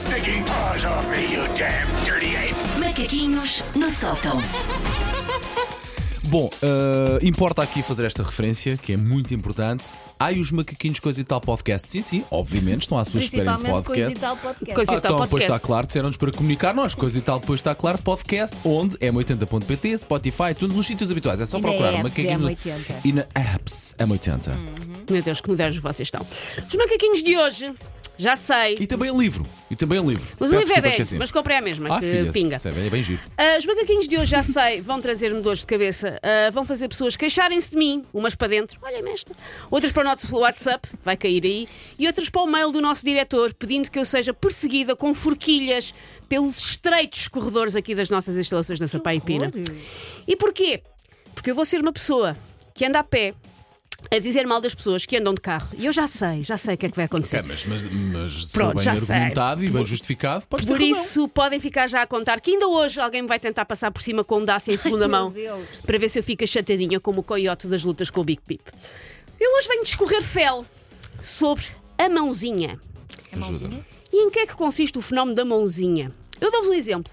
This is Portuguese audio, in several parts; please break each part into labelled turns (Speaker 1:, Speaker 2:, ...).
Speaker 1: stinking paws off me, you damn dirty ape!
Speaker 2: Macaquinhos no sótão.
Speaker 3: Bom, eh, importa aqui fazer esta referência, que é muito importante. Ai, os macaquinhos Coisa e Tal podcast. Sim, sim, obviamente, estão à sua espera em podcast.
Speaker 4: coisa e tal podcast.
Speaker 5: Coisa
Speaker 3: Ah, então, depois
Speaker 5: podcast.
Speaker 3: está claro, disseram-nos para comunicar nós, coisa e tal, depois está claro, podcast, onde? M80.pt, Spotify, todos os sítios habituais. É só
Speaker 4: E na
Speaker 3: procurar
Speaker 4: apps
Speaker 3: macaquinhos.
Speaker 4: da M80.
Speaker 3: E na apps M80.
Speaker 5: Meu Deus, que modernos vocês estão. Os macaquinhos de hoje, já sei.
Speaker 3: E também livro. E também um livro.
Speaker 5: Mas o
Speaker 3: Peço
Speaker 5: livro é
Speaker 3: desculpa,
Speaker 5: velho,
Speaker 3: esqueci.
Speaker 5: mas comprei a mesma,
Speaker 3: Ah,
Speaker 5: que
Speaker 3: filha,
Speaker 5: pinga.
Speaker 3: é bem, é bem giro.
Speaker 5: Ah, os macaquinhos de hoje, já sei, vão trazer-me dores de cabeça. Ah, vão fazer pessoas queixarem-se de mim, umas para dentro, olha-me esta. Outras para o nosso WhatsApp, vai cair aí. E outras para o mail do nosso diretor, pedindo que eu seja perseguida com forquilhas pelos estreitos corredores aqui das nossas instalações na Sapai e Pina.
Speaker 4: horror.
Speaker 5: E porquê? Porque eu vou ser uma pessoa que anda a pé a dizer mal das pessoas que andam de carro. E eu já sei, já sei o que é que vai acontecer.
Speaker 3: Ok, mas, mas, mas se
Speaker 5: Pronto,
Speaker 3: for bem
Speaker 5: já sei.
Speaker 3: argumentado e bem justificado, podes ter
Speaker 5: Por
Speaker 3: razão.
Speaker 5: isso, podem ficar já a contar que ainda hoje alguém me vai tentar passar por cima com um daço em segunda
Speaker 4: meu
Speaker 5: mão para ver se eu fico chatadinha como o coiote das lutas com o Big Pip. Eu hoje venho discorrer fel sobre a mãozinha.
Speaker 4: É mãozinha?
Speaker 5: E em que é que consiste o fenómeno da mãozinha? Eu dou-vos um exemplo.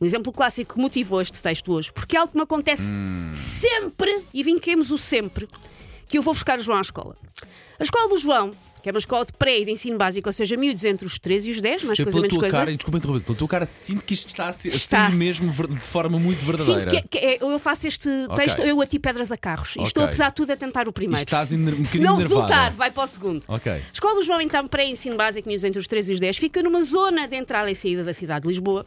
Speaker 5: Um exemplo clássico que motivou este texto hoje, porque é algo que me acontece sempre, e vinquemos o sempre, que eu vou buscar o João à escola. A escola do João, que é uma escola de pré e de ensino básico, ou seja, miúdos entre os 13 e os 10, mais
Speaker 3: Eu,
Speaker 5: coisa menos coisa.
Speaker 3: cara, e desculpa interromper, pela tua cara, sinto que isto está a ser,
Speaker 5: Está.
Speaker 3: mesmo de forma muito verdadeira.
Speaker 5: Sinto que, é- que é- eu faço este texto, eu ati pedras a carros. E estou, apesar de tudo, a tentar o primeiro.
Speaker 3: E estás um
Speaker 5: Se não
Speaker 3: nervada.
Speaker 5: resultar, vai para o segundo.
Speaker 3: Ok.
Speaker 5: A Escola do João, então, pré-ensino básico, miúdos entre os 13 e os 10, fica numa zona de entrada e saída da cidade de Lisboa.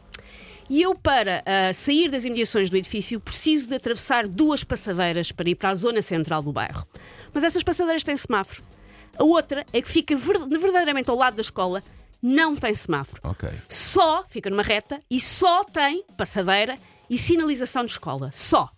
Speaker 5: E eu, para ah, sair das imediações do edifício, preciso de atravessar duas passadeiras para ir para a zona central do bairro. Mas essas passadeiras têm semáforo. A outra é que fica ver- verdadeiramente ao lado da escola, não tem semáforo.
Speaker 3: Ok.
Speaker 5: Só fica numa reta e só tem passadeira e sinalização de escola. Só.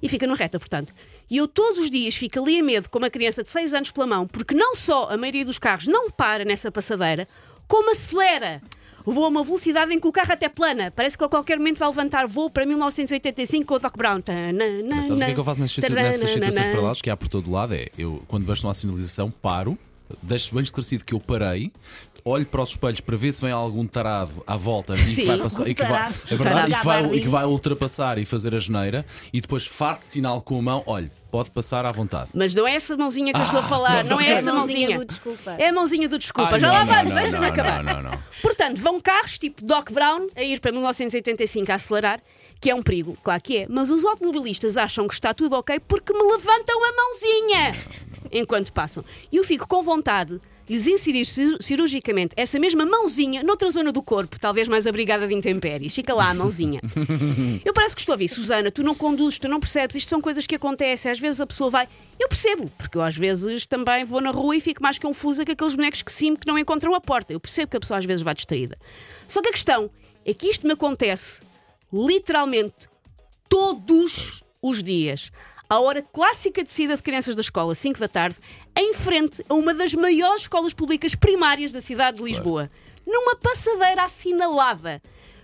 Speaker 5: E fica numa reta, portanto. E eu todos os dias fico ali a medo com uma criança de 6 anos pela mão, porque não só a maioria dos carros não para nessa passadeira, como acelera. Voa a uma velocidade em que o carro até plana. Parece que a qualquer momento vai levantar voo para 1985 com o Doc Brown.
Speaker 3: Mas sabes o que é que eu faço nessas, situ- nessas situações paralelas que há por todo lado? É eu, quando vejo uma sinalização, paro, deixo bem esclarecido que eu parei. Olho para os espelhos para ver se vem algum tarado à volta e que vai passar e que vai,
Speaker 4: Tarado.
Speaker 3: é verdade, e que vai,
Speaker 4: Tarado.
Speaker 3: e que vai ultrapassar e fazer a geneira e depois faço sinal com a mão, olha, pode passar à vontade.
Speaker 5: Mas não é essa mãozinha que eu estou a
Speaker 3: Ah,
Speaker 5: falar,
Speaker 3: pronto,
Speaker 5: não é essa
Speaker 4: É a mãozinha
Speaker 5: mãozinha.
Speaker 4: do desculpa.
Speaker 5: É a mãozinha do desculpa.
Speaker 3: Ai,
Speaker 5: Já
Speaker 3: não,
Speaker 5: lá
Speaker 3: não,
Speaker 5: vamos,
Speaker 3: não,
Speaker 5: deixa-me
Speaker 3: não,
Speaker 5: acabar.
Speaker 3: não, não, não.
Speaker 5: Portanto, vão carros tipo Doc Brown a ir para 1985 a acelerar, que é um perigo, claro que é. Mas os automobilistas acham que está tudo ok porque me levantam a mãozinha enquanto passam. E eu fico com vontade de lhes inserir cir- cirurgicamente essa mesma mãozinha noutra zona do corpo, talvez mais abrigada de intempéries. Fica lá a mãozinha. Eu parece que estou a ouvir, Susana, tu não conduzes, tu não percebes, isto são coisas que acontecem. Às vezes a pessoa vai. Eu percebo, porque eu às vezes também vou na rua e fico mais confusa que aqueles bonecos que sim que não encontram a porta. Eu percebo que a pessoa às vezes vai distraída. Só que a questão é que isto me acontece literalmente todos os dias. À hora clássica de saída de crianças da escola, 5 da tarde, em frente a uma das maiores escolas públicas primárias da cidade de Lisboa. Numa passadeira assinalada.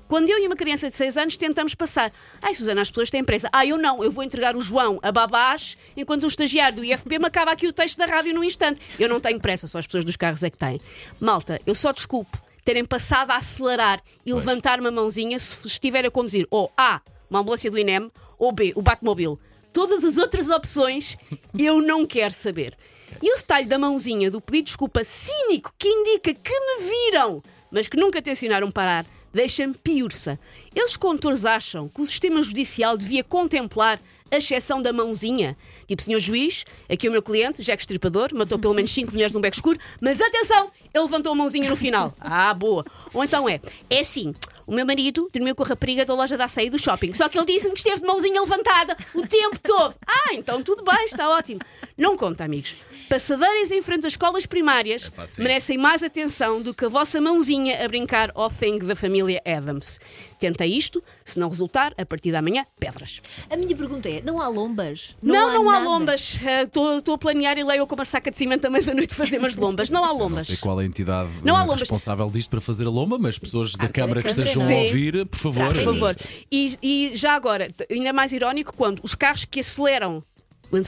Speaker 5: Quando eu e uma criança de 6 anos tentamos passar. Ai, Susana, as pessoas têm pressa. Ah, eu não, eu vou entregar o João a babás enquanto um estagiário do IFP me acaba aqui o texto da rádio num instante. Eu não tenho pressa, só as pessoas dos carros é que têm. Malta, eu só desculpo terem passado a acelerar e levantar uma mãozinha se estiver a conduzir ou A, uma ambulância do INEM, ou B, o Batmobile. Todas as outras opções eu não quero saber. E o detalhe da mãozinha do pedido de desculpa cínico que indica que me viram, mas que nunca tencionaram parar, deixa-me piurça. Eles condutores acham que o sistema judicial devia contemplar a exceção da mãozinha. Tipo, senhor juiz, aqui o meu cliente, Jack Estripador, matou pelo menos 5 mulheres num beco escuro, mas atenção, ele levantou a mãozinha no final. Ah, boa. Ou então é, é assim, o meu marido dormiu com a rapariga da loja da açaí do shopping, só que ele disse-me que esteve de mãozinha levantada o tempo todo. Ah, então tudo bem, está ótimo. Não conta, amigos. Passadeiras em frente às escolas primárias
Speaker 3: Epá,
Speaker 5: merecem mais atenção do que a vossa mãozinha a brincar ao thing da família Adams. Tenta isto, se não resultar, a partir da manhã, pedras.
Speaker 4: A minha pergunta é: não há lombas?
Speaker 5: Não, não, há,
Speaker 4: nada?
Speaker 5: lombas. Estou a planear e leio com uma saca de cimento à meia-noite fazer umas lombas. Não há
Speaker 3: Não
Speaker 5: lombas.
Speaker 3: sei qual é a entidade
Speaker 5: Não há
Speaker 3: eh,
Speaker 5: lombas.
Speaker 3: responsável disto para fazer a lomba, mas pessoas da
Speaker 4: Ah,
Speaker 3: Câmara que
Speaker 4: que
Speaker 3: estejam a ouvir, por favor.
Speaker 4: Tratem
Speaker 5: Por favor. E, e já agora, ainda mais irónico, quando os carros que aceleram,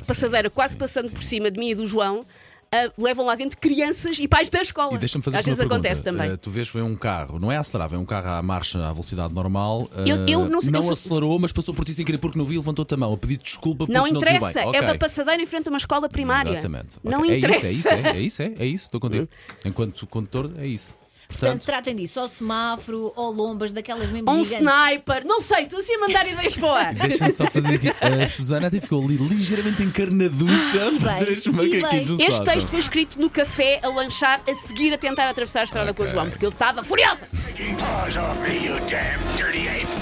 Speaker 5: passadeira quase
Speaker 3: sim,
Speaker 5: passando
Speaker 3: sim.
Speaker 5: por cima de mim e do João, ah, levam lá dentro crianças e pais da escola.
Speaker 3: E deixa-me fazer
Speaker 5: Às vezes acontece também.
Speaker 3: Eh, tu vês, vem um carro, não é a acelerar, vem um carro à marcha à velocidade normal. eh,
Speaker 5: Eu- eu não sei- eu sou-
Speaker 3: acelerou, mas passou por ti sem querer porque não viu e levantou-te a mão a pedir desculpa porque
Speaker 5: não
Speaker 3: não,
Speaker 5: interessa,
Speaker 3: bem.
Speaker 5: é
Speaker 3: Ok.
Speaker 5: uma passadeira em frente a uma escola primária.
Speaker 3: Exatamente.
Speaker 5: Não
Speaker 3: Ok.
Speaker 5: interessa.
Speaker 3: É isso, é isso, é, é isso, é, é isso, estou contigo. Enquanto condutor, é isso.
Speaker 4: Portanto,
Speaker 3: Portanto,
Speaker 4: tratem disso, ou semáforo, ou lombas, daquelas mesmo
Speaker 5: Um
Speaker 4: gigantes.
Speaker 5: sniper, não sei, estou assim a mandar ideias para o ar.
Speaker 3: deixa-me só fazer aqui. A Susana até ficou ali ligeiramente encarnaducha a fazer os macaquinhos do
Speaker 5: Este texto foi escrito no café a lanchar, a seguir a tentar atravessar a estrada com o. João, porque ele estava furioso.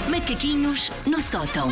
Speaker 2: Macaquinhos no sótão.